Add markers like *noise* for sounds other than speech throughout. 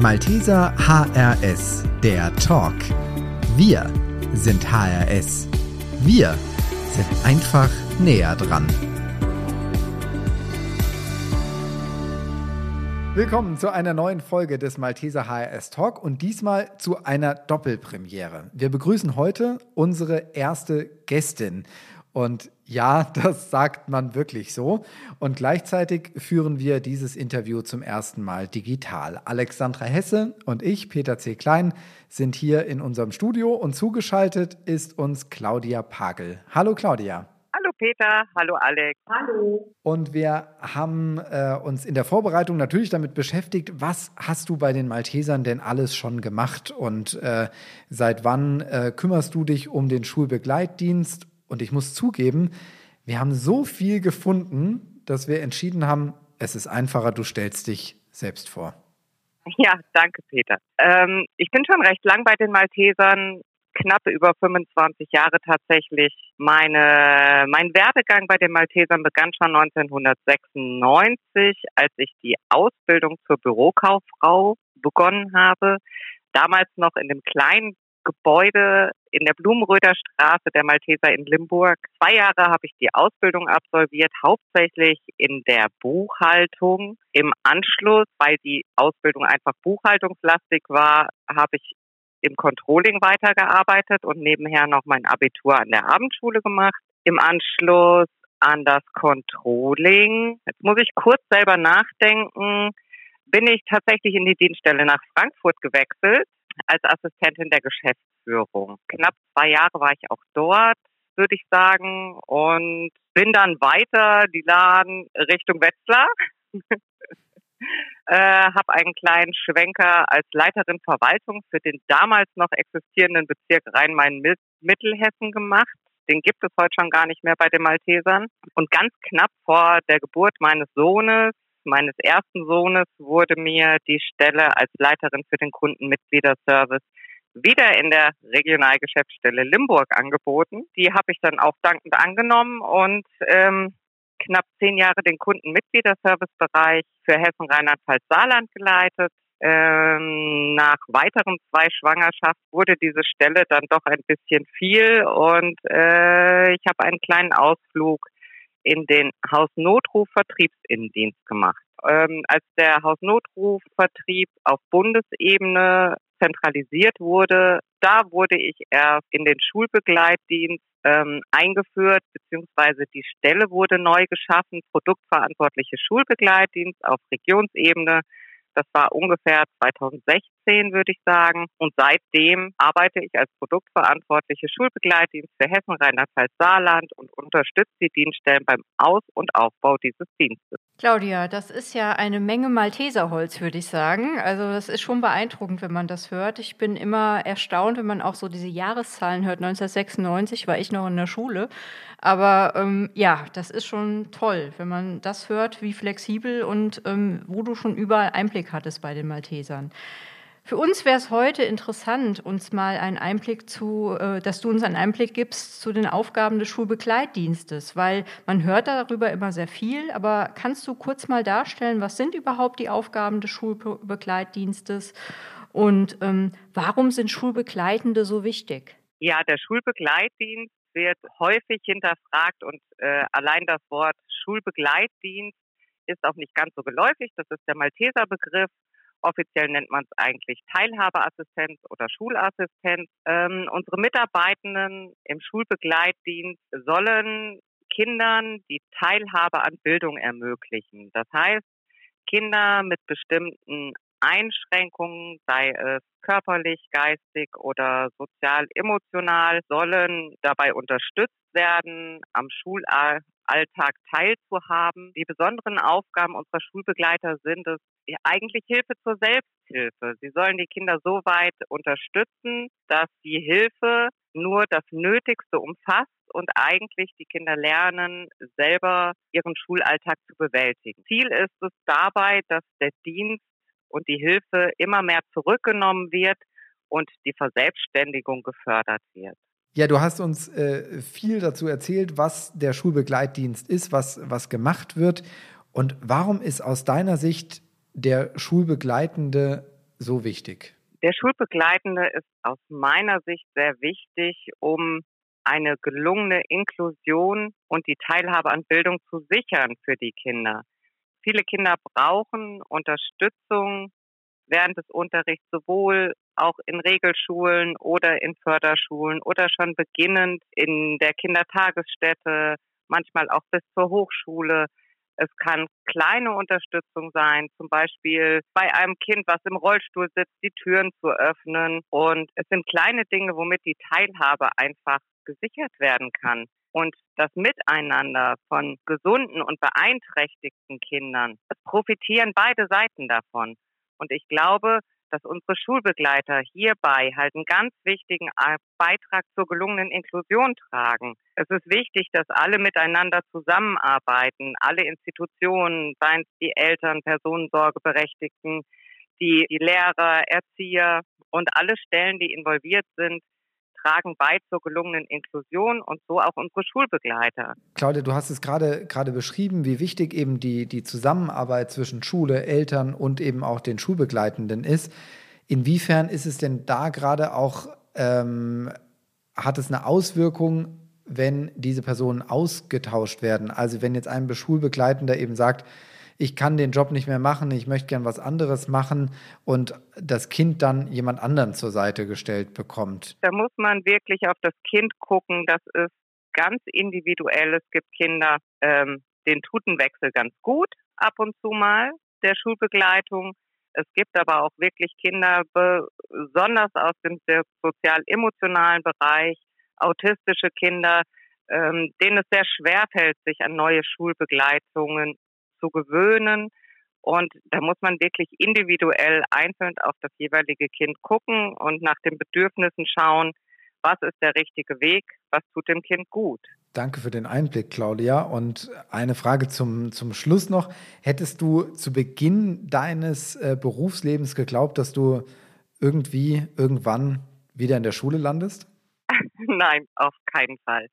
Malteser HRS, der Talk. Wir sind HRS. Wir sind einfach näher dran. Willkommen zu einer neuen Folge des Malteser HRS Talk und diesmal zu einer Doppelpremiere. Wir begrüßen heute unsere erste Gästin. Und ja, *laughs* das sagt man wirklich so. Und gleichzeitig führen wir dieses Interview zum ersten Mal digital. Alexandra Hesse und ich, Peter C. Klein, sind hier in unserem Studio und zugeschaltet ist uns Claudia Pagel. Hallo Claudia. Hallo Peter, hallo Alex. Hallo. Und wir haben äh, uns in der Vorbereitung natürlich damit beschäftigt, was hast du bei den Maltesern denn alles schon gemacht und äh, seit wann äh, kümmerst du dich um den Schulbegleitdienst und ich muss zugeben, wir haben so viel gefunden, dass wir entschieden haben, es ist einfacher, du stellst dich selbst vor. Ja, danke, Peter. Ähm, ich bin schon recht lang bei den Maltesern, knapp über 25 Jahre tatsächlich. Meine, mein Werdegang bei den Maltesern begann schon 1996, als ich die Ausbildung zur Bürokauffrau begonnen habe. Damals noch in dem kleinen Gebäude in der Blumenröder Straße der Malteser in Limburg. Zwei Jahre habe ich die Ausbildung absolviert, hauptsächlich in der Buchhaltung. Im Anschluss, weil die Ausbildung einfach buchhaltungslastig war, habe ich im Controlling weitergearbeitet und nebenher noch mein Abitur an der Abendschule gemacht. Im Anschluss an das Controlling, jetzt muss ich kurz selber nachdenken, bin ich tatsächlich in die Dienststelle nach Frankfurt gewechselt als Assistentin der Geschäftsführung. Knapp zwei Jahre war ich auch dort, würde ich sagen, und bin dann weiter die Laden Richtung Wetzlar. *laughs* äh, habe einen kleinen Schwenker als Leiterin Verwaltung für den damals noch existierenden Bezirk Rhein-Main-Mittelhessen gemacht. Den gibt es heute schon gar nicht mehr bei den Maltesern. Und ganz knapp vor der Geburt meines Sohnes meines ersten Sohnes wurde mir die Stelle als Leiterin für den Kundenmitgliederservice wieder in der Regionalgeschäftsstelle Limburg angeboten. Die habe ich dann auch dankend angenommen und ähm, knapp zehn Jahre den Kundenmitgliederservicebereich für Hessen, Rheinland-Pfalz, Saarland geleitet. Ähm, nach weiteren zwei Schwangerschaften wurde diese Stelle dann doch ein bisschen viel und äh, ich habe einen kleinen Ausflug in den Hausnotrufvertriebsinnendienst gemacht. Ähm, als der Hausnotrufvertrieb auf Bundesebene zentralisiert wurde, da wurde ich erst in den Schulbegleitdienst ähm, eingeführt, beziehungsweise die Stelle wurde neu geschaffen, produktverantwortliche Schulbegleitdienst auf Regionsebene. Das war ungefähr 2016, würde ich sagen. Und seitdem arbeite ich als produktverantwortliche Schulbegleitdienst für Hessen, Rheinland-Pfalz, Saarland und unterstütze die Dienststellen beim Aus- und Aufbau dieses Dienstes. Claudia, das ist ja eine Menge Malteserholz, würde ich sagen. Also das ist schon beeindruckend, wenn man das hört. Ich bin immer erstaunt, wenn man auch so diese Jahreszahlen hört. 1996 war ich noch in der Schule. Aber ähm, ja, das ist schon toll, wenn man das hört, wie flexibel und ähm, wo du schon überall Einblick hattest bei den Maltesern. Für uns wäre es heute interessant, uns mal einen Einblick zu, äh, dass du uns einen Einblick gibst zu den Aufgaben des Schulbegleitdienstes, weil man hört darüber immer sehr viel, aber kannst du kurz mal darstellen, was sind überhaupt die Aufgaben des Schulbegleitdienstes und ähm, warum sind Schulbegleitende so wichtig? Ja, der Schulbegleitdienst wird häufig hinterfragt und äh, allein das Wort Schulbegleitdienst ist auch nicht ganz so geläufig. Das ist der Malteser Begriff Offiziell nennt man es eigentlich Teilhabeassistenz oder Schulassistenz. Ähm, unsere Mitarbeitenden im Schulbegleitdienst sollen Kindern die Teilhabe an Bildung ermöglichen. Das heißt, Kinder mit bestimmten Einschränkungen, sei es körperlich, geistig oder sozial, emotional, sollen dabei unterstützt werden, am Schulalltag teilzuhaben. Die besonderen Aufgaben unserer Schulbegleiter sind es, eigentlich Hilfe zur Selbsthilfe. Sie sollen die Kinder so weit unterstützen, dass die Hilfe nur das Nötigste umfasst und eigentlich die Kinder lernen, selber ihren Schulalltag zu bewältigen. Ziel ist es dabei, dass der Dienst und die Hilfe immer mehr zurückgenommen wird und die Verselbstständigung gefördert wird. Ja, du hast uns äh, viel dazu erzählt, was der Schulbegleitdienst ist, was, was gemacht wird. Und warum ist aus deiner Sicht der Schulbegleitende so wichtig? Der Schulbegleitende ist aus meiner Sicht sehr wichtig, um eine gelungene Inklusion und die Teilhabe an Bildung zu sichern für die Kinder. Viele Kinder brauchen Unterstützung während des Unterrichts sowohl auch in Regelschulen oder in Förderschulen oder schon beginnend in der Kindertagesstätte, manchmal auch bis zur Hochschule. Es kann kleine Unterstützung sein, zum Beispiel bei einem Kind, was im Rollstuhl sitzt, die Türen zu öffnen. Und es sind kleine Dinge, womit die Teilhabe einfach gesichert werden kann. Und das Miteinander von gesunden und beeinträchtigten Kindern, es profitieren beide Seiten davon. Und ich glaube, dass unsere Schulbegleiter hierbei halt einen ganz wichtigen Beitrag zur gelungenen Inklusion tragen. Es ist wichtig, dass alle miteinander zusammenarbeiten, alle Institutionen, seien es die Eltern, Personensorgeberechtigten, die, die Lehrer, Erzieher und alle Stellen, die involviert sind, tragen bei zur gelungenen Inklusion und so auch unsere Schulbegleiter. Claudia, du hast es gerade gerade beschrieben, wie wichtig eben die, die Zusammenarbeit zwischen Schule, Eltern und eben auch den Schulbegleitenden ist. Inwiefern ist es denn da gerade auch, ähm, hat es eine Auswirkung, wenn diese Personen ausgetauscht werden? Also wenn jetzt ein Schulbegleitender eben sagt, ich kann den Job nicht mehr machen, ich möchte gern was anderes machen und das Kind dann jemand anderen zur Seite gestellt bekommt? Da muss man wirklich auf das Kind gucken. Das ist ganz individuell. Es gibt Kinder, ähm, den tut ein Wechsel ganz gut ab und zu mal der Schulbegleitung. Es gibt aber auch wirklich Kinder, besonders aus dem sozial-emotionalen Bereich, autistische Kinder, ähm, denen es sehr schwer fällt, sich an neue Schulbegleitungen zu gewöhnen. Und da muss man wirklich individuell einzeln auf das jeweilige Kind gucken und nach den Bedürfnissen schauen, was ist der richtige Weg, was tut dem Kind gut. Danke für den Einblick, Claudia. Und eine Frage zum, zum Schluss noch. Hättest du zu Beginn deines äh, Berufslebens geglaubt, dass du irgendwie, irgendwann wieder in der Schule landest? *laughs* Nein, auf keinen Fall.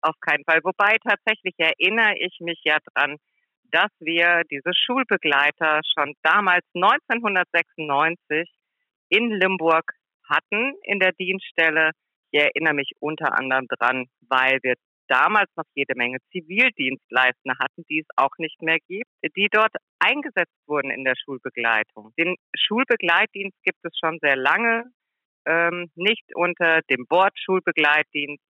Auf keinen Fall. Wobei tatsächlich erinnere ich mich ja dran, dass wir diese Schulbegleiter schon damals 1996 in Limburg hatten in der Dienststelle. Ich erinnere mich unter anderem dran, weil wir damals noch jede Menge Zivildienstleister hatten, die es auch nicht mehr gibt, die dort eingesetzt wurden in der Schulbegleitung. Den Schulbegleitdienst gibt es schon sehr lange, ähm, nicht unter dem Wort Schulbegleitdienst,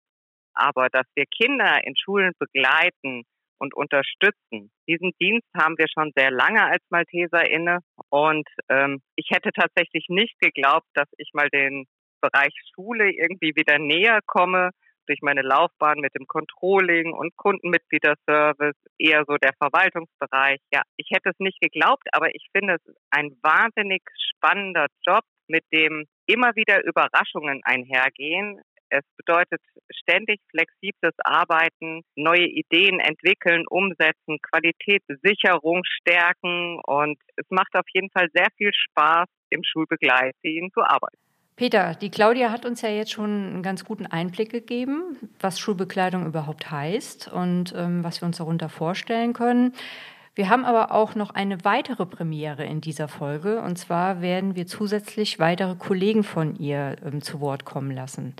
aber dass wir Kinder in Schulen begleiten, und unterstützen. Diesen Dienst haben wir schon sehr lange als Malteser inne und ähm, ich hätte tatsächlich nicht geglaubt, dass ich mal den Bereich Schule irgendwie wieder näher komme durch meine Laufbahn mit dem Controlling und Kundenmitgliederservice, eher so der Verwaltungsbereich. Ja, ich hätte es nicht geglaubt, aber ich finde es ein wahnsinnig spannender Job, mit dem immer wieder Überraschungen einhergehen. Es bedeutet ständig flexibles Arbeiten, neue Ideen entwickeln, umsetzen, Qualitätssicherung stärken und es macht auf jeden Fall sehr viel Spaß, im Schulbegleitdienst zu arbeiten. Peter, die Claudia hat uns ja jetzt schon einen ganz guten Einblick gegeben, was Schulbekleidung überhaupt heißt und ähm, was wir uns darunter vorstellen können. Wir haben aber auch noch eine weitere Premiere in dieser Folge. Und zwar werden wir zusätzlich weitere Kollegen von ihr ähm, zu Wort kommen lassen.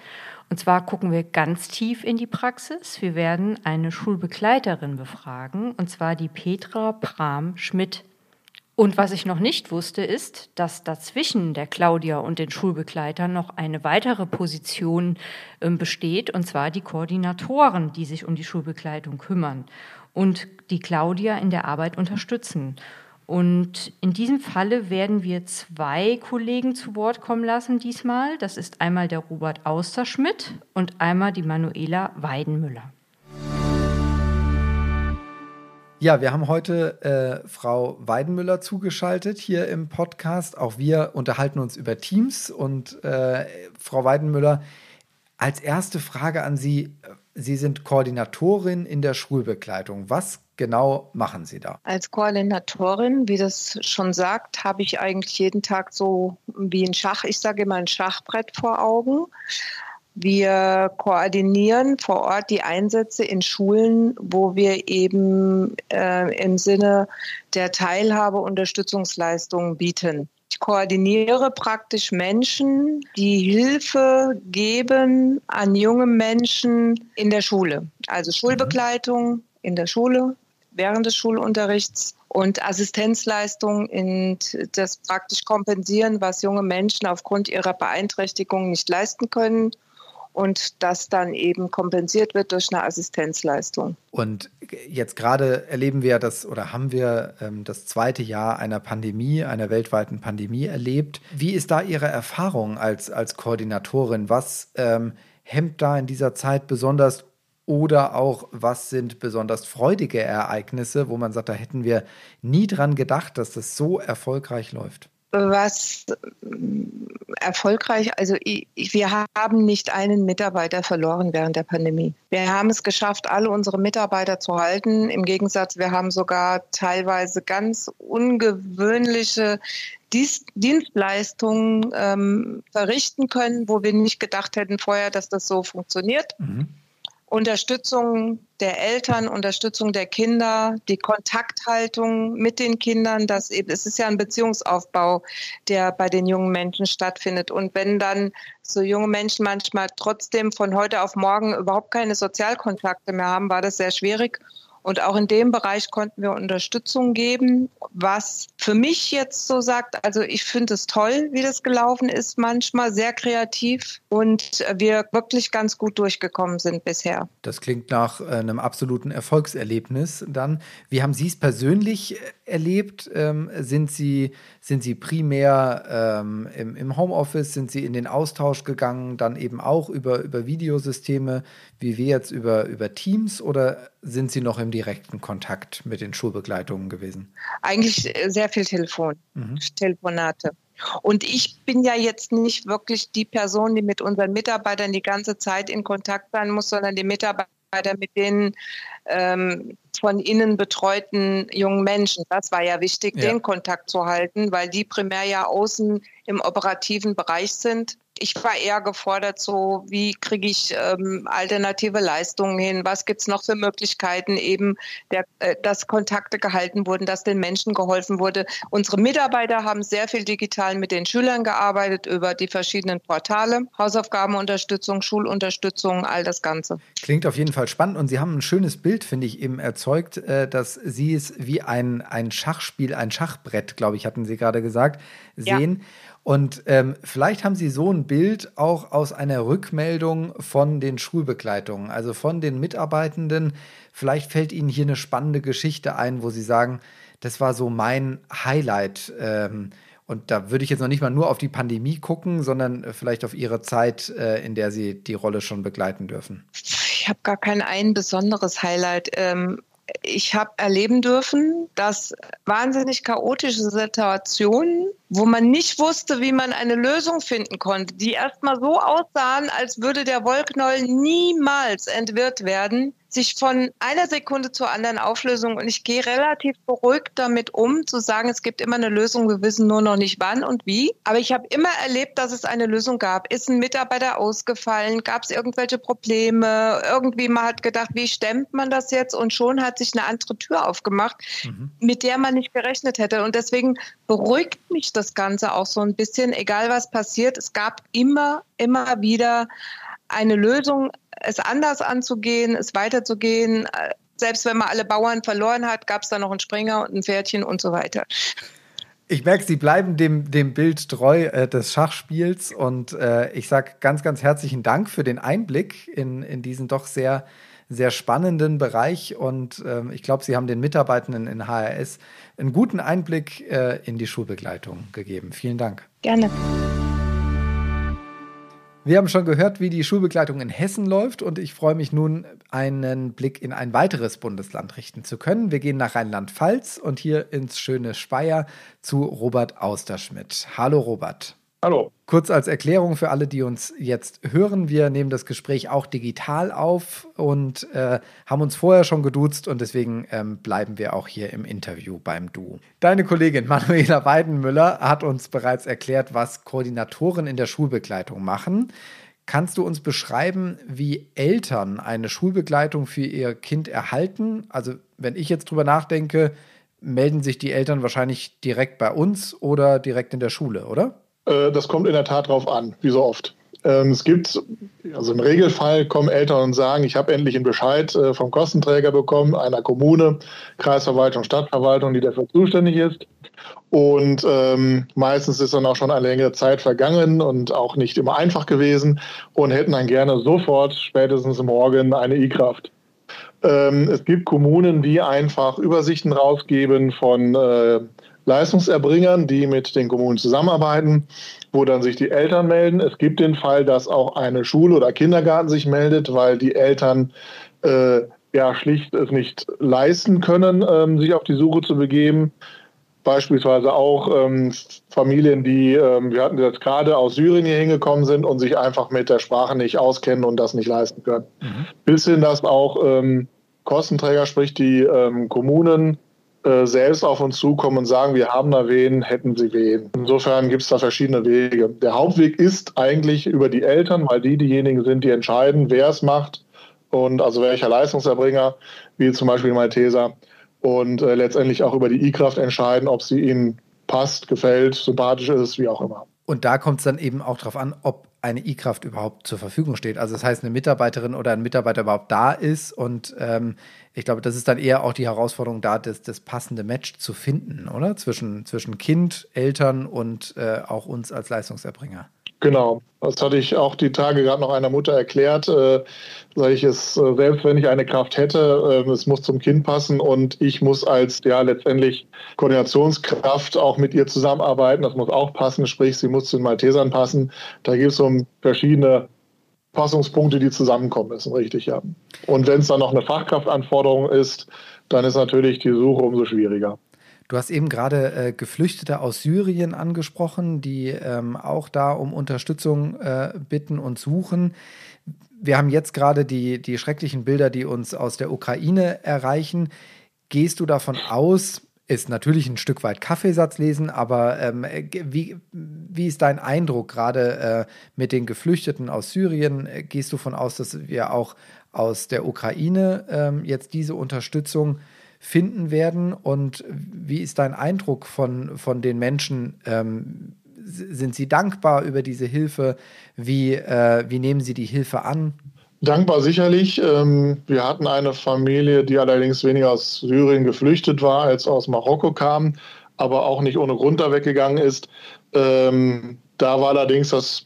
Und zwar gucken wir ganz tief in die Praxis. Wir werden eine Schulbegleiterin befragen, und zwar die Petra Pram-Schmidt. Und was ich noch nicht wusste, ist, dass dazwischen der Claudia und den Schulbegleitern noch eine weitere Position äh, besteht, und zwar die Koordinatoren, die sich um die Schulbegleitung kümmern und die Claudia in der Arbeit unterstützen. Und in diesem Falle werden wir zwei Kollegen zu Wort kommen lassen diesmal. Das ist einmal der Robert Austerschmidt und einmal die Manuela Weidenmüller. Ja, wir haben heute äh, Frau Weidenmüller zugeschaltet hier im Podcast. Auch wir unterhalten uns über Teams. Und äh, Frau Weidenmüller, als erste Frage an Sie, Sie sind Koordinatorin in der Schulbegleitung. Was genau machen Sie da? Als Koordinatorin, wie das schon sagt, habe ich eigentlich jeden Tag so wie ein Schach, ich sage immer ein Schachbrett vor Augen. Wir koordinieren vor Ort die Einsätze in Schulen, wo wir eben äh, im Sinne der Teilhabe Unterstützungsleistungen bieten. Ich koordiniere praktisch Menschen, die Hilfe geben an junge Menschen in der Schule. Also Schulbegleitung in der Schule, während des Schulunterrichts und Assistenzleistung in das praktisch kompensieren, was junge Menschen aufgrund ihrer Beeinträchtigung nicht leisten können und das dann eben kompensiert wird durch eine Assistenzleistung. Und jetzt gerade erleben wir das oder haben wir ähm, das zweite Jahr einer Pandemie, einer weltweiten Pandemie erlebt. Wie ist da Ihre Erfahrung als, als Koordinatorin? Was ähm, hemmt da in dieser Zeit besonders oder auch, was sind besonders freudige Ereignisse, wo man sagt, da hätten wir nie dran gedacht, dass das so erfolgreich läuft? Was erfolgreich, also wir haben nicht einen Mitarbeiter verloren während der Pandemie. Wir haben es geschafft, alle unsere Mitarbeiter zu halten. Im Gegensatz, wir haben sogar teilweise ganz ungewöhnliche Dienstleistungen ähm, verrichten können, wo wir nicht gedacht hätten vorher, dass das so funktioniert. Mhm. Unterstützung der Eltern, Unterstützung der Kinder, die Kontakthaltung mit den Kindern, das eben, es ist ja ein Beziehungsaufbau, der bei den jungen Menschen stattfindet. Und wenn dann so junge Menschen manchmal trotzdem von heute auf morgen überhaupt keine Sozialkontakte mehr haben, war das sehr schwierig. Und auch in dem Bereich konnten wir Unterstützung geben, was für mich jetzt so sagt, also ich finde es toll, wie das gelaufen ist, manchmal sehr kreativ und wir wirklich ganz gut durchgekommen sind bisher. Das klingt nach äh, einem absoluten Erfolgserlebnis dann. Wie haben Sie es persönlich erlebt? Ähm, sind, Sie, sind Sie primär ähm, im, im Homeoffice? Sind Sie in den Austausch gegangen, dann eben auch über, über Videosysteme, wie wir jetzt über, über Teams oder sind Sie noch im direkten Kontakt mit den Schulbegleitungen gewesen? Eigentlich sehr viel Telefon, mhm. Telefonate. Und ich bin ja jetzt nicht wirklich die Person, die mit unseren Mitarbeitern die ganze Zeit in Kontakt sein muss, sondern die Mitarbeiter mit den ähm, von innen betreuten jungen Menschen. Das war ja wichtig, ja. den Kontakt zu halten, weil die primär ja außen im operativen Bereich sind ich war eher gefordert, so wie kriege ich ähm, alternative Leistungen hin, was gibt es noch für Möglichkeiten, eben, der, äh, dass Kontakte gehalten wurden, dass den Menschen geholfen wurde. Unsere Mitarbeiter haben sehr viel digital mit den Schülern gearbeitet über die verschiedenen Portale, Hausaufgabenunterstützung, Schulunterstützung, all das Ganze. Klingt auf jeden Fall spannend und Sie haben ein schönes Bild, finde ich, eben erzeugt, äh, dass Sie es wie ein, ein Schachspiel, ein Schachbrett, glaube ich, hatten Sie gerade gesagt, sehen. Ja. Und ähm, vielleicht haben Sie so ein Bild auch aus einer Rückmeldung von den Schulbegleitungen, also von den Mitarbeitenden. Vielleicht fällt Ihnen hier eine spannende Geschichte ein, wo Sie sagen, das war so mein Highlight. Ähm, und da würde ich jetzt noch nicht mal nur auf die Pandemie gucken, sondern vielleicht auf Ihre Zeit, äh, in der Sie die Rolle schon begleiten dürfen. Ich habe gar kein ein besonderes Highlight. Ähm, ich habe erleben dürfen, dass wahnsinnig chaotische Situationen, wo man nicht wusste, wie man eine Lösung finden konnte, die erstmal so aussahen, als würde der Wollknäuel niemals entwirrt werden, sich von einer Sekunde zur anderen Auflösung und ich gehe relativ beruhigt damit um, zu sagen, es gibt immer eine Lösung, wir wissen nur noch nicht wann und wie. Aber ich habe immer erlebt, dass es eine Lösung gab. Ist ein Mitarbeiter ausgefallen? Gab es irgendwelche Probleme? Irgendwie man hat gedacht, wie stemmt man das jetzt? Und schon hat sich eine andere Tür aufgemacht, mhm. mit der man nicht gerechnet hätte. Und deswegen beruhigt mich das Ganze auch so ein bisschen, egal was passiert. Es gab immer, immer wieder eine Lösung, es anders anzugehen, es weiterzugehen. Selbst wenn man alle Bauern verloren hat, gab es da noch einen Springer und ein Pferdchen und so weiter. Ich merke, Sie bleiben dem, dem Bild treu äh, des Schachspiels und äh, ich sage ganz, ganz herzlichen Dank für den Einblick in, in diesen doch sehr, sehr spannenden Bereich und äh, ich glaube, Sie haben den Mitarbeitenden in HRS einen guten Einblick äh, in die Schulbegleitung gegeben. Vielen Dank. Gerne. Wir haben schon gehört, wie die Schulbegleitung in Hessen läuft und ich freue mich nun, einen Blick in ein weiteres Bundesland richten zu können. Wir gehen nach Rheinland-Pfalz und hier ins schöne Speyer zu Robert Austerschmidt. Hallo Robert. Hallo. Kurz als Erklärung für alle, die uns jetzt hören, wir nehmen das Gespräch auch digital auf und äh, haben uns vorher schon geduzt und deswegen ähm, bleiben wir auch hier im Interview beim Du. Deine Kollegin Manuela Weidenmüller hat uns bereits erklärt, was Koordinatoren in der Schulbegleitung machen. Kannst du uns beschreiben, wie Eltern eine Schulbegleitung für ihr Kind erhalten? Also wenn ich jetzt drüber nachdenke, melden sich die Eltern wahrscheinlich direkt bei uns oder direkt in der Schule, oder? Äh, das kommt in der Tat drauf an, wie so oft. Ähm, es gibt, also im Regelfall kommen Eltern und sagen, ich habe endlich einen Bescheid äh, vom Kostenträger bekommen, einer Kommune, Kreisverwaltung, Stadtverwaltung, die dafür zuständig ist. Und ähm, meistens ist dann auch schon eine längere Zeit vergangen und auch nicht immer einfach gewesen und hätten dann gerne sofort, spätestens morgen, eine E-Kraft. Ähm, es gibt Kommunen, die einfach Übersichten rausgeben von äh, Leistungserbringern, die mit den Kommunen zusammenarbeiten, wo dann sich die Eltern melden. Es gibt den Fall, dass auch eine Schule oder Kindergarten sich meldet, weil die Eltern äh, ja schlicht es nicht leisten können, ähm, sich auf die Suche zu begeben. Beispielsweise auch ähm, Familien, die, ähm, wir hatten jetzt gerade aus Syrien hier hingekommen sind und sich einfach mit der Sprache nicht auskennen und das nicht leisten können. Mhm. Bis hin, dass auch ähm, Kostenträger, sprich die ähm, Kommunen, äh, selbst auf uns zukommen und sagen, wir haben da wen, hätten sie wen. Insofern gibt es da verschiedene Wege. Der Hauptweg ist eigentlich über die Eltern, weil die diejenigen sind, die entscheiden, wer es macht und also welcher Leistungserbringer, wie zum Beispiel Malteser, und äh, letztendlich auch über die E-Kraft entscheiden, ob sie ihnen passt, gefällt, sympathisch ist, wie auch immer. Und da kommt es dann eben auch darauf an, ob eine E-Kraft überhaupt zur Verfügung steht. Also das heißt, eine Mitarbeiterin oder ein Mitarbeiter überhaupt da ist. Und ähm, ich glaube, das ist dann eher auch die Herausforderung da, das, das passende Match zu finden, oder? Zwischen, zwischen Kind, Eltern und äh, auch uns als Leistungserbringer. Genau, das hatte ich auch die Tage gerade noch einer Mutter erklärt. Äh, sage ich es, äh, selbst wenn ich eine Kraft hätte, äh, es muss zum Kind passen und ich muss als ja letztendlich Koordinationskraft auch mit ihr zusammenarbeiten. Das muss auch passen, sprich, sie muss zu den Maltesern passen. Da gibt es so verschiedene Passungspunkte, die zusammenkommen müssen, richtig, ja. Und wenn es dann noch eine Fachkraftanforderung ist, dann ist natürlich die Suche umso schwieriger. Du hast eben gerade äh, Geflüchtete aus Syrien angesprochen, die ähm, auch da um Unterstützung äh, bitten und suchen. Wir haben jetzt gerade die, die schrecklichen Bilder, die uns aus der Ukraine erreichen. Gehst du davon aus, ist natürlich ein Stück weit Kaffeesatz lesen, aber ähm, wie, wie ist dein Eindruck gerade äh, mit den Geflüchteten aus Syrien? Gehst du davon aus, dass wir auch aus der Ukraine ähm, jetzt diese Unterstützung finden werden. Und wie ist dein Eindruck von, von den Menschen? Ähm, sind sie dankbar über diese Hilfe? Wie, äh, wie nehmen sie die Hilfe an? Dankbar sicherlich. Ähm, wir hatten eine Familie, die allerdings weniger aus Syrien geflüchtet war, als aus Marokko kam, aber auch nicht ohne Grund da weggegangen ist. Ähm, da war allerdings das,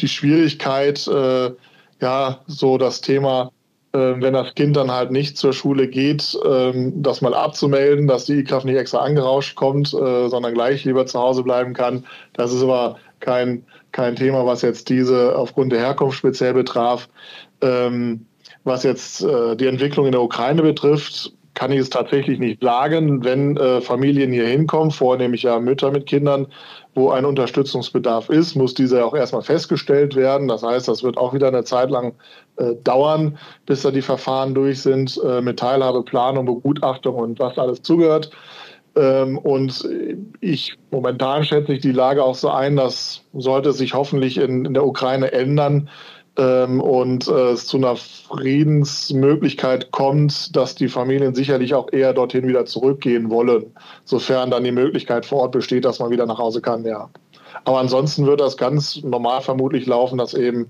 die Schwierigkeit, äh, ja, so das Thema wenn das Kind dann halt nicht zur Schule geht, ähm, das mal abzumelden, dass die E-Kraft nicht extra angerauscht kommt, äh, sondern gleich lieber zu Hause bleiben kann. Das ist aber kein, kein Thema, was jetzt diese aufgrund der Herkunft speziell betraf. Ähm, was jetzt äh, die Entwicklung in der Ukraine betrifft, kann ich es tatsächlich nicht sagen. Wenn äh, Familien hier hinkommen, vornehmlich ja Mütter mit Kindern, wo ein Unterstützungsbedarf ist, muss dieser auch erstmal festgestellt werden. Das heißt, das wird auch wieder eine Zeit lang äh, dauern, bis da die Verfahren durch sind äh, mit Teilhabe, Planung, Begutachtung und was alles zugehört. Ähm, und ich momentan schätze ich die Lage auch so ein, dass sollte sich hoffentlich in, in der Ukraine ändern, ähm, und äh, es zu einer Friedensmöglichkeit kommt, dass die Familien sicherlich auch eher dorthin wieder zurückgehen wollen, sofern dann die Möglichkeit vor Ort besteht, dass man wieder nach Hause kann, ja. Aber ansonsten wird das ganz normal vermutlich laufen, dass eben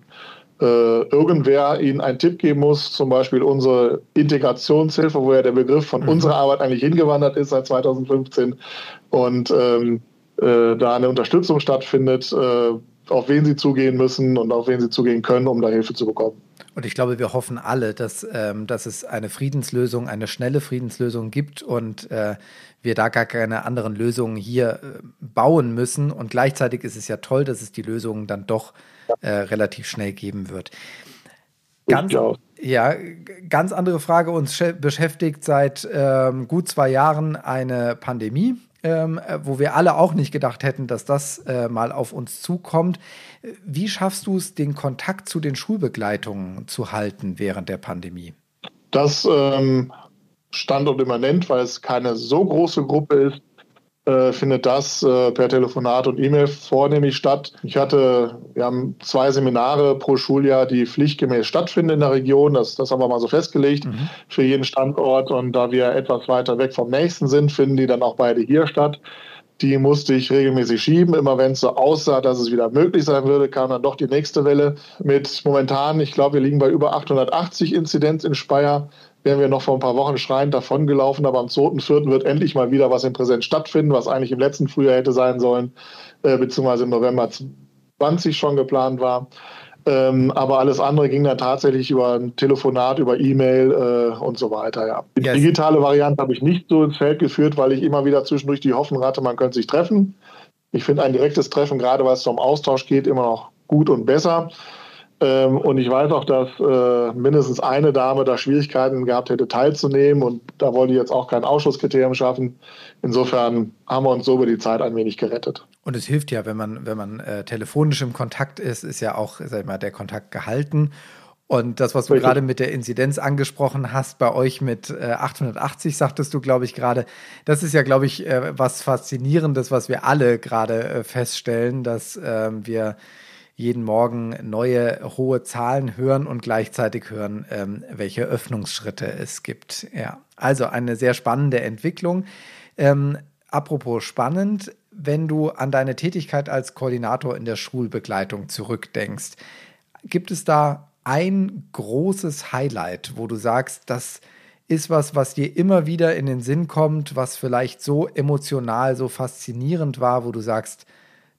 äh, irgendwer ihnen einen Tipp geben muss, zum Beispiel unsere Integrationshilfe, wo ja der Begriff von mhm. unserer Arbeit eigentlich hingewandert ist seit 2015 und ähm, äh, da eine Unterstützung stattfindet, äh, auf wen sie zugehen müssen und auf wen sie zugehen können, um da Hilfe zu bekommen. Und ich glaube, wir hoffen alle, dass, ähm, dass es eine Friedenslösung, eine schnelle Friedenslösung gibt und äh, wir da gar keine anderen Lösungen hier äh, bauen müssen. Und gleichzeitig ist es ja toll, dass es die Lösungen dann doch äh, relativ schnell geben wird. Ganz, ja, ganz andere Frage. Uns beschäftigt seit ähm, gut zwei Jahren eine Pandemie ähm, äh, wo wir alle auch nicht gedacht hätten, dass das äh, mal auf uns zukommt. Wie schaffst du es, den Kontakt zu den Schulbegleitungen zu halten während der Pandemie? Das ähm, stand und immanent, weil es keine so große Gruppe ist. Äh, findet das äh, per Telefonat und E-Mail vornehmlich statt. Ich hatte, wir haben zwei Seminare pro Schuljahr, die pflichtgemäß stattfinden in der Region. Das, das haben wir mal so festgelegt mhm. für jeden Standort. Und da wir etwas weiter weg vom nächsten sind, finden die dann auch beide hier statt. Die musste ich regelmäßig schieben. Immer wenn es so aussah, dass es wieder möglich sein würde, kam dann doch die nächste Welle mit momentan, ich glaube, wir liegen bei über 880 Inzidenz in Speyer wären wir noch vor ein paar Wochen schreiend davongelaufen, aber am 2.4. wird endlich mal wieder was in Präsenz stattfinden, was eigentlich im letzten Frühjahr hätte sein sollen, äh, beziehungsweise im November 20 schon geplant war. Ähm, aber alles andere ging dann tatsächlich über ein Telefonat, über E-Mail äh, und so weiter. Ja. Die yes. digitale Variante habe ich nicht so ins Feld geführt, weil ich immer wieder zwischendurch die Hoffnung hatte, man könnte sich treffen. Ich finde ein direktes Treffen, gerade weil es um Austausch geht, immer noch gut und besser. Ähm, und ich weiß auch, dass äh, mindestens eine Dame da Schwierigkeiten gehabt hätte, teilzunehmen. Und da wollte ich jetzt auch kein Ausschusskriterium schaffen. Insofern haben wir uns so über die Zeit ein wenig gerettet. Und es hilft ja, wenn man, wenn man äh, telefonisch im Kontakt ist, ist ja auch sag ich mal, der Kontakt gehalten. Und das, was du gerade mit der Inzidenz angesprochen hast, bei euch mit äh, 880, sagtest du, glaube ich, gerade, das ist ja, glaube ich, äh, was Faszinierendes, was wir alle gerade äh, feststellen, dass ähm, wir jeden Morgen neue hohe Zahlen hören und gleichzeitig hören, ähm, welche Öffnungsschritte es gibt. Ja, also eine sehr spannende Entwicklung. Ähm, apropos spannend, wenn du an deine Tätigkeit als Koordinator in der Schulbegleitung zurückdenkst, gibt es da ein großes Highlight, wo du sagst, das ist was, was dir immer wieder in den Sinn kommt, was vielleicht so emotional, so faszinierend war, wo du sagst,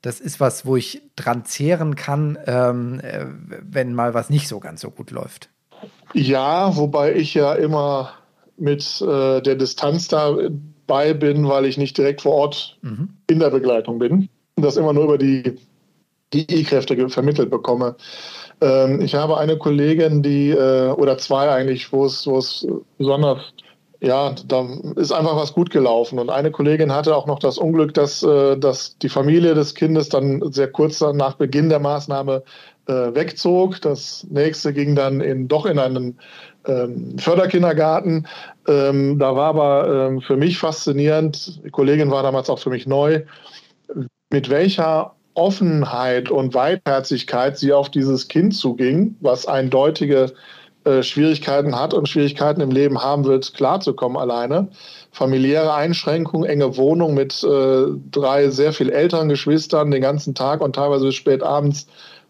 das ist was, wo ich dran zehren kann, ähm, äh, wenn mal was nicht so ganz so gut läuft. Ja, wobei ich ja immer mit äh, der Distanz dabei bin, weil ich nicht direkt vor Ort mhm. in der Begleitung bin und das immer nur über die die E-Kräfte vermittelt bekomme. Ähm, ich habe eine Kollegin, die, äh, oder zwei eigentlich, wo es, wo es besonders ja, da ist einfach was gut gelaufen. Und eine Kollegin hatte auch noch das Unglück, dass, äh, dass die Familie des Kindes dann sehr kurz nach Beginn der Maßnahme äh, wegzog. Das nächste ging dann in, doch in einen ähm, Förderkindergarten. Ähm, da war aber ähm, für mich faszinierend, die Kollegin war damals auch für mich neu, mit welcher Offenheit und Weitherzigkeit sie auf dieses Kind zuging, was eindeutige äh, Schwierigkeiten hat und Schwierigkeiten im Leben haben wird, klarzukommen alleine. Familiäre Einschränkungen, enge Wohnung mit äh, drei sehr viel älteren Geschwistern den ganzen Tag und teilweise bis spät abends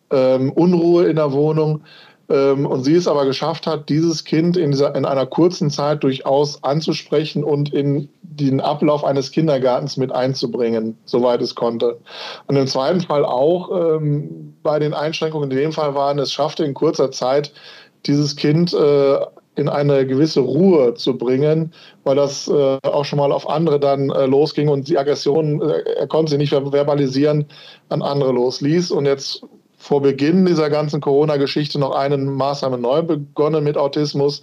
ähm, Unruhe in der Wohnung. Ähm, und sie es aber geschafft hat, dieses Kind in, dieser, in einer kurzen Zeit durchaus anzusprechen und in den Ablauf eines Kindergartens mit einzubringen, soweit es konnte. Und im zweiten Fall auch ähm, bei den Einschränkungen in dem Fall waren, es schaffte in kurzer Zeit dieses Kind äh, in eine gewisse Ruhe zu bringen, weil das äh, auch schon mal auf andere dann äh, losging und die Aggression, äh, er konnte sie nicht verbalisieren, an andere losließ. Und jetzt vor Beginn dieser ganzen Corona-Geschichte noch eine Maßnahme neu begonnen mit Autismus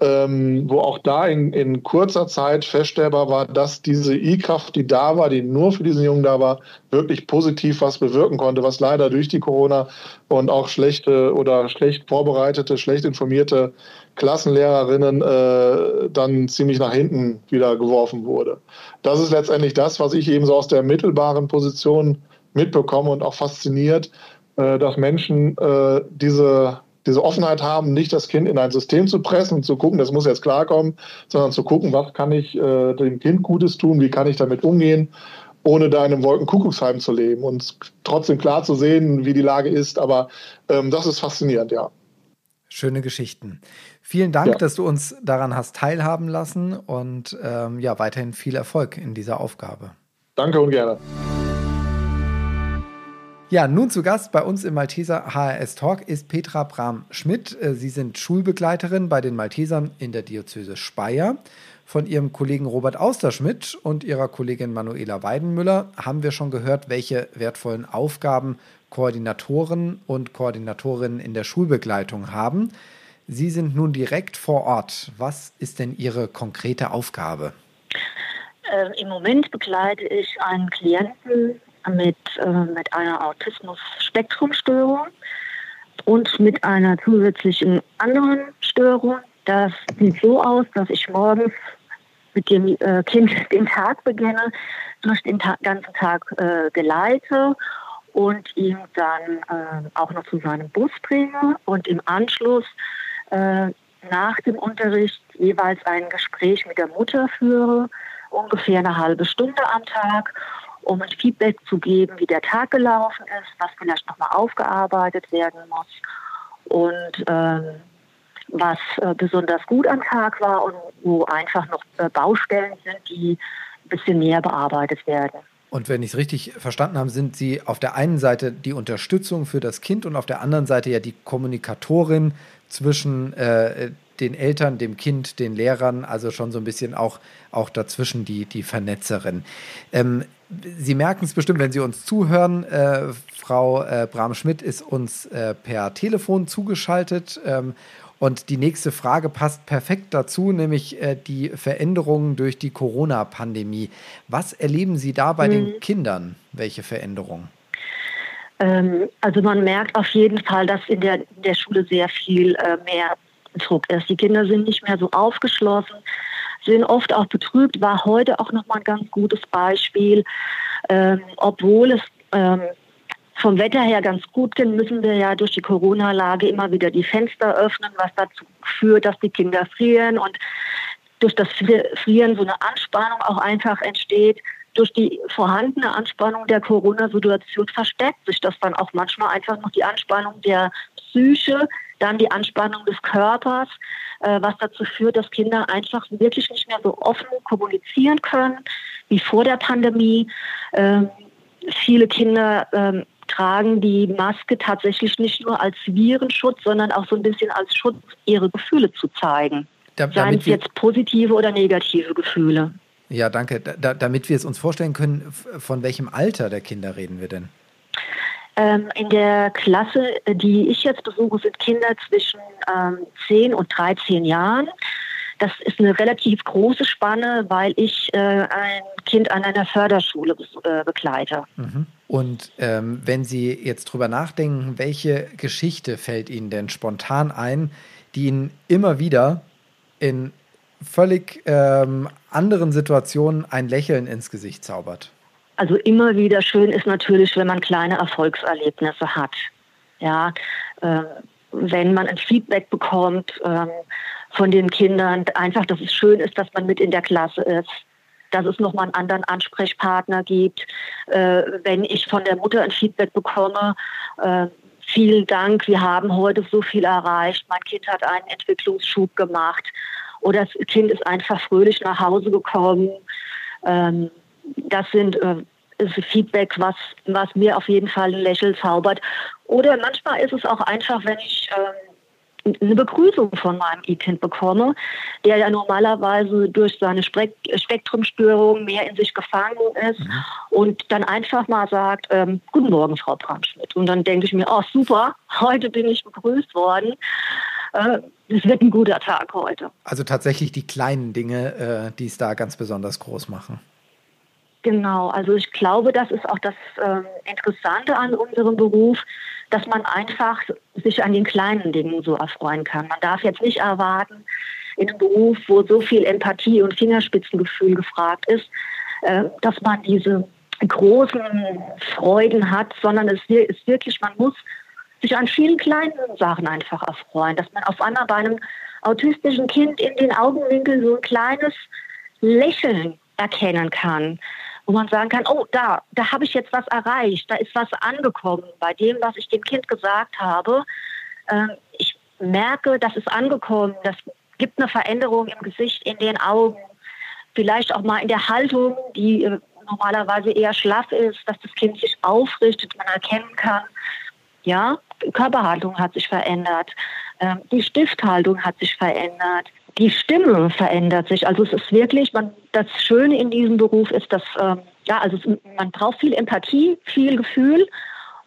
ähm, wo auch da in, in kurzer Zeit feststellbar war, dass diese I-Kraft, die da war, die nur für diesen Jungen da war, wirklich positiv was bewirken konnte, was leider durch die Corona und auch schlechte oder schlecht vorbereitete, schlecht informierte Klassenlehrerinnen äh, dann ziemlich nach hinten wieder geworfen wurde. Das ist letztendlich das, was ich eben so aus der mittelbaren Position mitbekomme und auch fasziniert, dass Menschen äh, diese diese Offenheit haben, nicht das Kind in ein System zu pressen und zu gucken, das muss jetzt klarkommen, sondern zu gucken, was kann ich äh, dem Kind Gutes tun, wie kann ich damit umgehen, ohne da in einem Wolkenkuckucksheim zu leben und trotzdem klar zu sehen, wie die Lage ist. Aber ähm, das ist faszinierend, ja. Schöne Geschichten. Vielen Dank, ja. dass du uns daran hast teilhaben lassen und ähm, ja, weiterhin viel Erfolg in dieser Aufgabe. Danke und gerne. Ja, nun zu Gast bei uns im Malteser HRS Talk ist Petra Bram-Schmidt. Äh, Sie sind Schulbegleiterin bei den Maltesern in der Diözese Speyer. Von ihrem Kollegen Robert Austerschmidt und ihrer Kollegin Manuela Weidenmüller haben wir schon gehört, welche wertvollen Aufgaben Koordinatoren und Koordinatorinnen in der Schulbegleitung haben. Sie sind nun direkt vor Ort. Was ist denn Ihre konkrete Aufgabe? Äh, Im Moment begleite ich einen Klienten mit, äh, mit einer Autismus-Spektrumstörung und mit einer zusätzlichen anderen Störung. Das sieht so aus, dass ich morgens mit dem äh, Kind *laughs* den Tag beginne, durch den Ta ganzen Tag äh, geleite und ihn dann äh, auch noch zu seinem Bus bringe und im Anschluss äh, nach dem Unterricht jeweils ein Gespräch mit der Mutter führe, ungefähr eine halbe Stunde am Tag, um ein Feedback zu geben, wie der Tag gelaufen ist, was vielleicht nochmal aufgearbeitet werden muss und ähm, was äh, besonders gut am Tag war und wo einfach noch äh, Baustellen sind, die ein bisschen mehr bearbeitet werden. Und wenn ich es richtig verstanden habe, sind Sie auf der einen Seite die Unterstützung für das Kind und auf der anderen Seite ja die Kommunikatorin zwischen äh, den Eltern, dem Kind, den Lehrern, also schon so ein bisschen auch, auch dazwischen die, die Vernetzerin. Ähm, Sie merken es bestimmt, wenn Sie uns zuhören. Äh, Frau äh, Bram-Schmidt ist uns äh, per Telefon zugeschaltet. Ähm, und die nächste Frage passt perfekt dazu, nämlich äh, die Veränderungen durch die Corona-Pandemie. Was erleben Sie da bei mhm. den Kindern? Welche Veränderungen? Ähm, also man merkt auf jeden Fall, dass in der, in der Schule sehr viel äh, mehr Druck ist. Die Kinder sind nicht mehr so aufgeschlossen, sind oft auch betrübt. War heute auch nochmal ein ganz gutes Beispiel. Ähm, obwohl es ähm, vom Wetter her ganz gut geht, müssen wir ja durch die Corona-Lage immer wieder die Fenster öffnen, was dazu führt, dass die Kinder frieren und durch das Frieren so eine Anspannung auch einfach entsteht. Durch die vorhandene Anspannung der Corona-Situation verstärkt sich das dann auch manchmal einfach noch die Anspannung der Psyche, dann die Anspannung des Körpers, äh, was dazu führt, dass Kinder einfach wirklich nicht mehr so offen kommunizieren können wie vor der Pandemie. Ähm, viele Kinder ähm, tragen die Maske tatsächlich nicht nur als Virenschutz, sondern auch so ein bisschen als Schutz, ihre Gefühle zu zeigen. Da, Seien es jetzt positive oder negative Gefühle. Ja, danke. Da, damit wir es uns vorstellen können, von welchem Alter der Kinder reden wir denn? Ähm, in der Klasse, die ich jetzt besuche, sind Kinder zwischen ähm, 10 und 13 Jahren. Das ist eine relativ große Spanne, weil ich äh, ein Kind an einer Förderschule äh, begleite. Mhm. Und ähm, wenn Sie jetzt drüber nachdenken, welche Geschichte fällt Ihnen denn spontan ein, die Ihnen immer wieder in völlig ähm, anderen Situationen ein Lächeln ins Gesicht zaubert? Also immer wieder schön ist natürlich, wenn man kleine Erfolgserlebnisse hat. Ja, äh, wenn man ein Feedback bekommt äh, von den Kindern, einfach, dass es schön ist, dass man mit in der Klasse ist, dass es nochmal einen anderen Ansprechpartner gibt. Äh, wenn ich von der Mutter ein Feedback bekomme, äh, vielen Dank, wir haben heute so viel erreicht, mein Kind hat einen Entwicklungsschub gemacht oder das Kind ist einfach fröhlich nach Hause gekommen. Ähm, das sind äh, Feedback, was, was mir auf jeden Fall ein Lächeln zaubert. Oder manchmal ist es auch einfach, wenn ich ähm, eine Begrüßung von meinem E-Kind bekomme, der ja normalerweise durch seine Spektrumstörung mehr in sich gefangen ist mhm. und dann einfach mal sagt, ähm, guten Morgen, Frau Bramschmidt. Und dann denke ich mir, oh super, heute bin ich begrüßt worden. Äh, es wird ein guter Tag heute. Also tatsächlich die kleinen Dinge, äh, die es da ganz besonders groß machen. Genau, also ich glaube, das ist auch das äh, Interessante an unserem Beruf, dass man einfach sich an den kleinen Dingen so erfreuen kann. Man darf jetzt nicht erwarten, in einem Beruf, wo so viel Empathie und Fingerspitzengefühl gefragt ist, äh, dass man diese großen Freuden hat, sondern es ist wirklich, man muss sich an vielen kleinen Sachen einfach erfreuen, dass man auf einmal bei einem autistischen Kind in den Augenwinkeln so ein kleines Lächeln erkennen kann wo man sagen kann, oh, da, da habe ich jetzt was erreicht, da ist was angekommen bei dem, was ich dem Kind gesagt habe. Ähm, ich merke, das ist angekommen, das gibt eine Veränderung im Gesicht, in den Augen, vielleicht auch mal in der Haltung, die äh, normalerweise eher schlaff ist, dass das Kind sich aufrichtet, man erkennen kann, ja, Körperhaltung hat sich verändert, ähm, die Stifthaltung hat sich verändert die Stimme verändert sich. Also es ist wirklich, man, das Schöne in diesem Beruf ist, dass ähm, ja, also es, man braucht viel Empathie, viel Gefühl.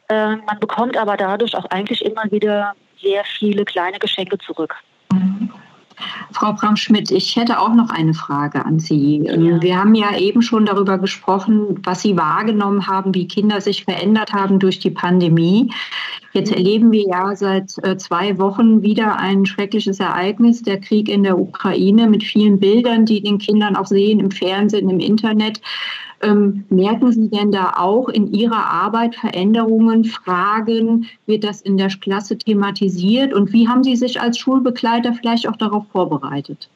Äh, man bekommt aber dadurch auch eigentlich immer wieder sehr viele kleine Geschenke zurück. Frau Bram-Schmidt, ich hätte auch noch eine Frage an Sie. Ja. Wir haben ja eben schon darüber gesprochen, was Sie wahrgenommen haben, wie Kinder sich verändert haben durch die Pandemie. Jetzt erleben wir ja seit äh, zwei Wochen wieder ein schreckliches Ereignis, der Krieg in der Ukraine mit vielen Bildern, die den Kindern auch sehen im Fernsehen, im Internet. Ähm, merken Sie denn da auch in Ihrer Arbeit Veränderungen, Fragen? Wird das in der Klasse thematisiert? Und wie haben Sie sich als Schulbegleiter vielleicht auch darauf vorbereitet?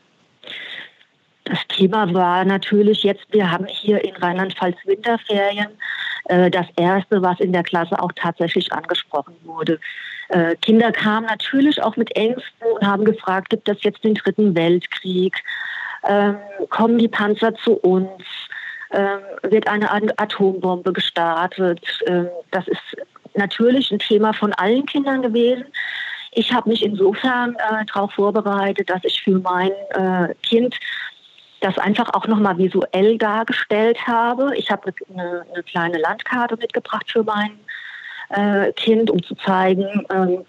Das Thema war natürlich jetzt, wir haben hier in Rheinland-Pfalz Winterferien. Äh, das Erste, was in der Klasse auch tatsächlich angesprochen wurde. Äh, Kinder kamen natürlich auch mit Ängsten und haben gefragt, gibt es jetzt den Dritten Weltkrieg? Ähm, kommen die Panzer zu uns? Ähm, wird eine Atombombe gestartet? Ähm, das ist natürlich ein Thema von allen Kindern gewesen. Ich habe mich insofern äh, darauf vorbereitet, dass ich für mein äh, Kind das einfach auch nochmal visuell dargestellt habe. Ich habe eine, eine, kleine Landkarte mitgebracht für mein äh, Kind, um zu zeigen, ähm,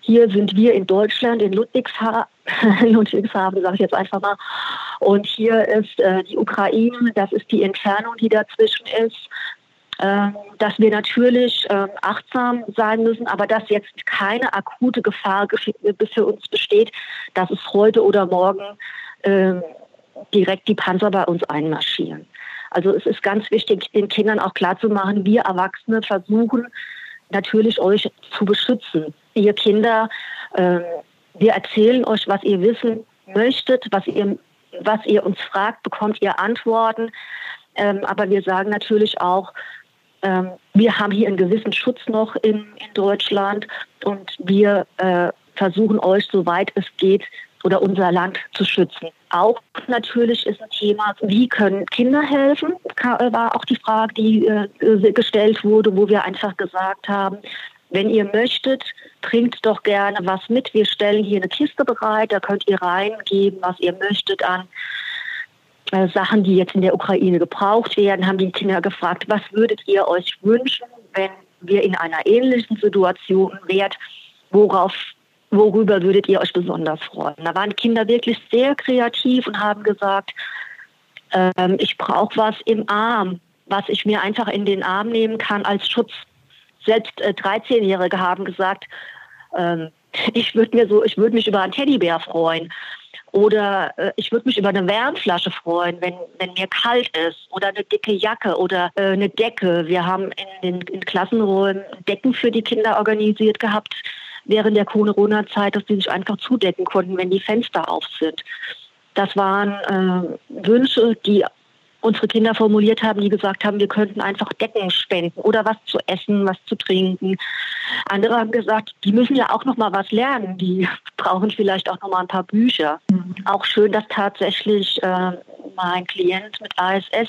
hier sind wir in Deutschland, in *laughs* Ludwigshafen, Ludwigshafen sage ich jetzt einfach mal. Und hier ist äh, die Ukraine, das ist die Entfernung, die dazwischen ist. Ähm, dass wir natürlich ähm, achtsam sein müssen, aber dass jetzt keine akute Gefahr für uns besteht, dass es heute oder morgen ähm, direkt die Panzer bei uns einmarschieren. Also es ist ganz wichtig, den Kindern auch klarzumachen, wir Erwachsene versuchen natürlich euch zu beschützen. Ihr Kinder, äh, wir erzählen euch, was ihr wissen möchtet, was ihr, was ihr uns fragt, bekommt ihr Antworten. Ähm, aber wir sagen natürlich auch, ähm, wir haben hier einen gewissen Schutz noch in, in Deutschland und wir äh, versuchen euch, soweit es geht, oder unser Land zu schützen. Auch natürlich ist ein Thema, wie können Kinder helfen, äh, war auch die Frage, die äh, gestellt wurde, wo wir einfach gesagt haben, wenn ihr möchtet, bringt doch gerne was mit. Wir stellen hier eine Kiste bereit, da könnt ihr reingeben, was ihr möchtet an äh, Sachen, die jetzt in der Ukraine gebraucht werden, haben die Kinder gefragt, was würdet ihr euch wünschen, wenn wir in einer ähnlichen Situation wären, worauf worüber würdet ihr euch besonders freuen? Da waren Kinder wirklich sehr kreativ und haben gesagt, ähm, ich brauche was im Arm, was ich mir einfach in den Arm nehmen kann als Schutz. Selbst äh, 13-Jährige haben gesagt, ähm, ich würde mir so, ich würde mich über einen Teddybär freuen. Oder äh, ich würde mich über eine Wärmflasche freuen, wenn, wenn mir kalt ist. Oder eine dicke Jacke oder äh, eine Decke. Wir haben in den in Klassenräumen Decken für die Kinder organisiert gehabt, während der Corona-Zeit, dass die sich einfach zudecken konnten, wenn die Fenster auf sind. Das waren äh, Wünsche, die unsere Kinder formuliert haben, die gesagt haben, wir könnten einfach Decken spenden oder was zu essen, was zu trinken. Andere haben gesagt, die müssen ja auch noch mal was lernen, die *laughs* brauchen vielleicht auch noch mal ein paar Bücher. Mhm. Auch schön, dass tatsächlich äh, mein Klient mit ASS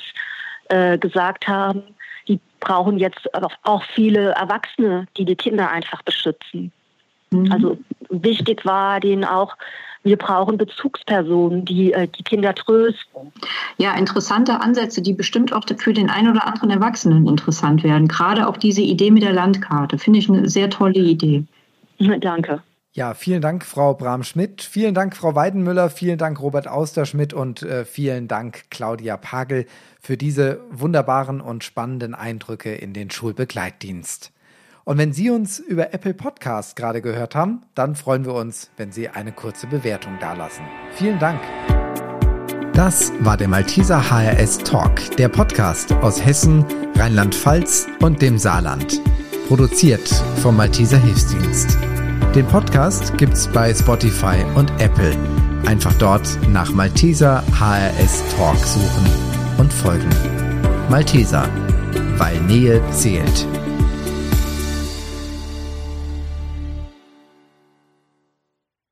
äh, gesagt haben, die brauchen jetzt auch viele Erwachsene, die die Kinder einfach beschützen. Mhm. Also wichtig war denen auch, wir brauchen Bezugspersonen, die äh, die Kinder trösten. Ja, interessante Ansätze, die bestimmt auch für den einen oder anderen Erwachsenen interessant werden. Gerade auch diese Idee mit der Landkarte, finde ich eine sehr tolle Idee. Danke. Ja, vielen Dank, Frau Bram-Schmidt. Vielen Dank, Frau Weidenmüller. Vielen Dank, Robert Austerschmidt. Und äh, vielen Dank, Claudia Pagel, für diese wunderbaren und spannenden Eindrücke in den Schulbegleitdienst. Und wenn Sie uns über Apple Podcasts gerade gehört haben, dann freuen wir uns, wenn Sie eine kurze Bewertung dalassen. Vielen Dank. Das war der Malteser HRS Talk, der Podcast aus Hessen, Rheinland-Pfalz und dem Saarland. Produziert vom Malteser Hilfsdienst. Den Podcast gibt's bei Spotify und Apple. Einfach dort nach Malteser HRS Talk suchen und folgen. Malteser, weil Nähe zählt.